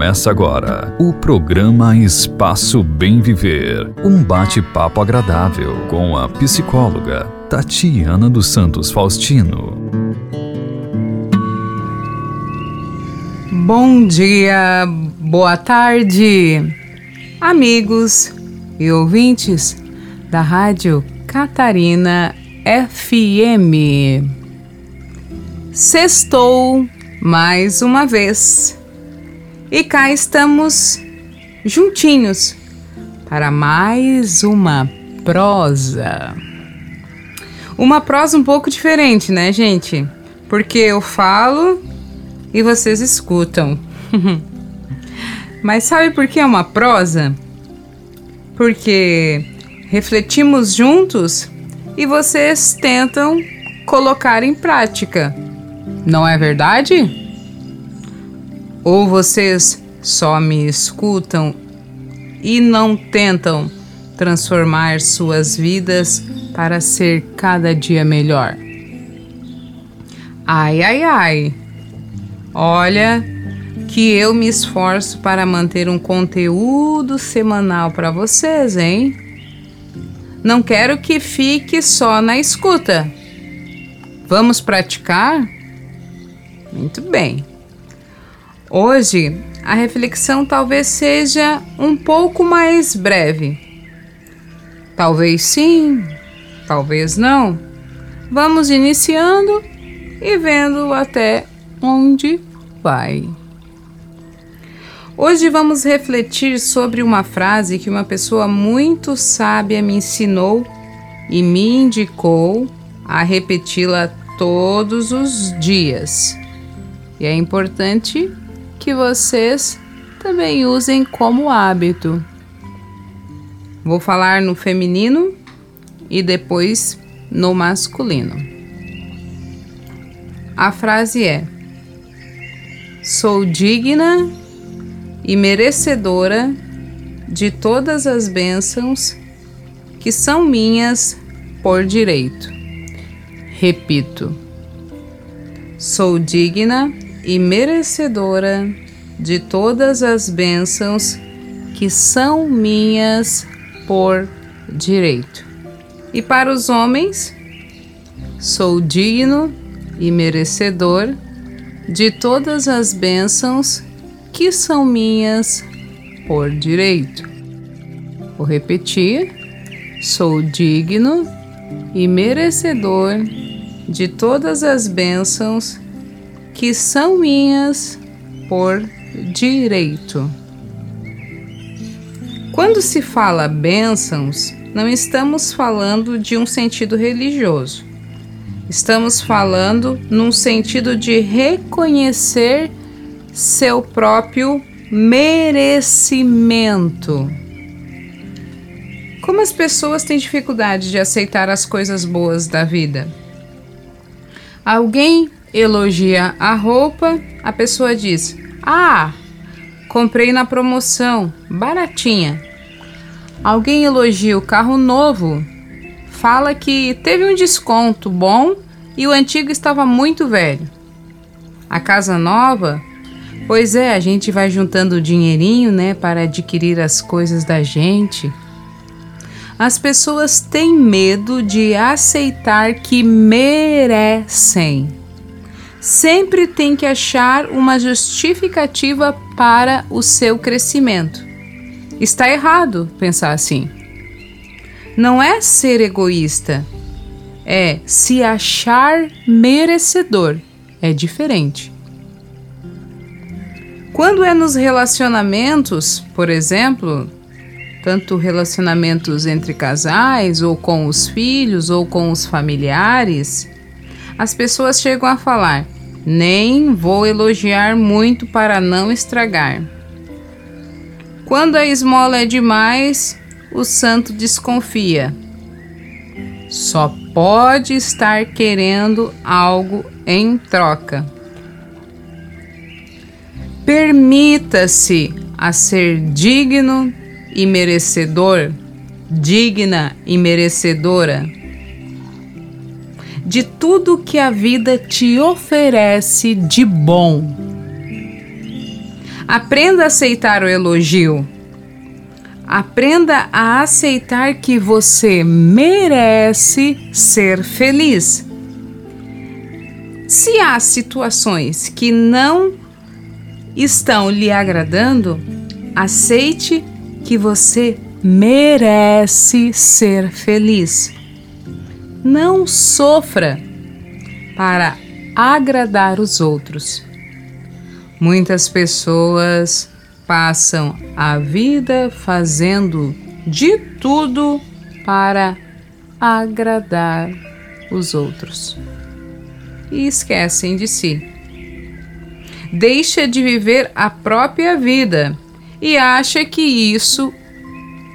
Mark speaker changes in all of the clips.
Speaker 1: Começa agora o programa Espaço Bem Viver. Um bate-papo agradável com a psicóloga Tatiana dos Santos Faustino.
Speaker 2: Bom dia, boa tarde, amigos e ouvintes da Rádio Catarina FM. Sextou mais uma vez e cá estamos juntinhos para mais uma prosa. Uma prosa um pouco diferente, né, gente? Porque eu falo e vocês escutam. Mas sabe por que é uma prosa? Porque refletimos juntos e vocês tentam colocar em prática. Não é verdade? Ou vocês só me escutam e não tentam transformar suas vidas para ser cada dia melhor? Ai, ai, ai. Olha que eu me esforço para manter um conteúdo semanal para vocês, hein? Não quero que fique só na escuta. Vamos praticar? Muito bem. Hoje, a reflexão talvez seja um pouco mais breve. Talvez sim, talvez não. Vamos iniciando e vendo até onde vai. Hoje vamos refletir sobre uma frase que uma pessoa muito sábia me ensinou e me indicou a repeti-la todos os dias. E é importante que vocês também usem como hábito. Vou falar no feminino e depois no masculino. A frase é: Sou digna e merecedora de todas as bênçãos que são minhas por direito. Repito: Sou digna e merecedora de todas as bênçãos que são minhas por direito. E para os homens, sou digno e merecedor de todas as bênçãos que são minhas por direito. Vou repetir: sou digno e merecedor de todas as bênçãos que são minhas por direito. Quando se fala bênçãos, não estamos falando de um sentido religioso. Estamos falando num sentido de reconhecer seu próprio merecimento. Como as pessoas têm dificuldade de aceitar as coisas boas da vida? Alguém elogia a roupa, a pessoa diz: Ah, comprei na promoção, baratinha. Alguém elogia o carro novo, fala que teve um desconto bom e o antigo estava muito velho. A casa nova, pois é, a gente vai juntando dinheirinho, né, para adquirir as coisas da gente. As pessoas têm medo de aceitar que merecem sempre tem que achar uma justificativa para o seu crescimento. Está errado pensar assim. Não é ser egoísta, é se achar merecedor. É diferente. Quando é nos relacionamentos, por exemplo, tanto relacionamentos entre casais, ou com os filhos, ou com os familiares, as pessoas chegam a falar: nem vou elogiar muito para não estragar. Quando a esmola é demais, o santo desconfia. Só pode estar querendo algo em troca. Permita-se a ser digno e merecedor, digna e merecedora de tudo que a vida te oferece de bom. Aprenda a aceitar o elogio. Aprenda a aceitar que você merece ser feliz. Se há situações que não estão lhe agradando, aceite que você merece ser feliz. Não sofra para agradar os outros. Muitas pessoas passam a vida fazendo de tudo para agradar os outros e esquecem de si. Deixa de viver a própria vida e acha que isso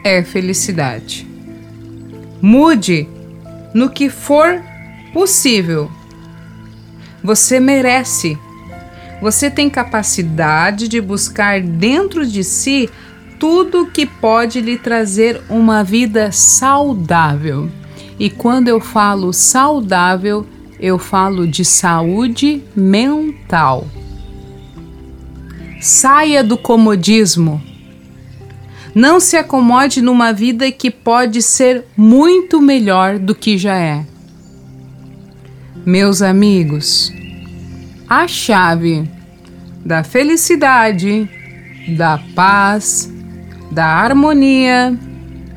Speaker 2: é felicidade. Mude no que for possível. Você merece. Você tem capacidade de buscar dentro de si tudo que pode lhe trazer uma vida saudável. E quando eu falo saudável, eu falo de saúde mental. Saia do comodismo. Não se acomode numa vida que pode ser muito melhor do que já é. Meus amigos, a chave da felicidade, da paz, da harmonia,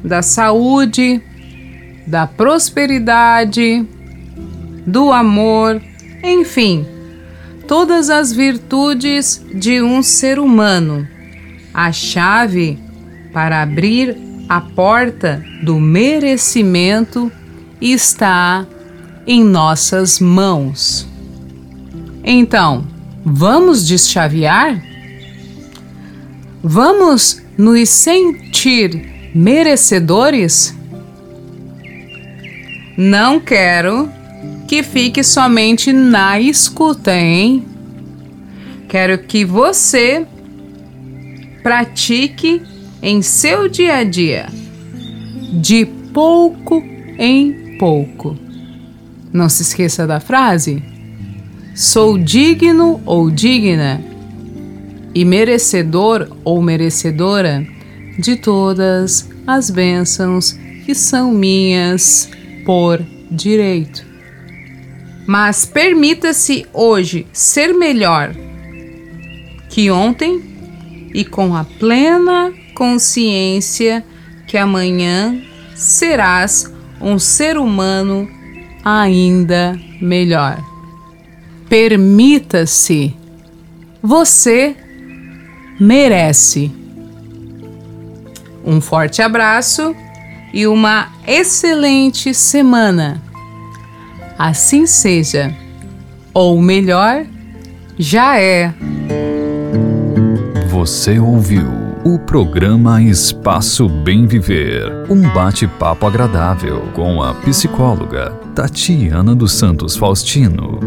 Speaker 2: da saúde, da prosperidade, do amor, enfim, todas as virtudes de um ser humano. A chave para abrir a porta do merecimento está em nossas mãos. Então, vamos deschavear? Vamos nos sentir merecedores? Não quero que fique somente na escuta, hein? Quero que você pratique em seu dia a dia, de pouco em pouco. Não se esqueça da frase: sou digno ou digna e merecedor ou merecedora de todas as bênçãos que são minhas por direito. Mas permita-se hoje ser melhor que ontem e com a plena consciência que amanhã serás um ser humano ainda melhor. Permita-se. Você merece. Um forte abraço e uma excelente semana. Assim seja. Ou melhor, já é.
Speaker 1: Você ouviu o programa Espaço Bem Viver um bate-papo agradável com a psicóloga Tatiana dos Santos Faustino.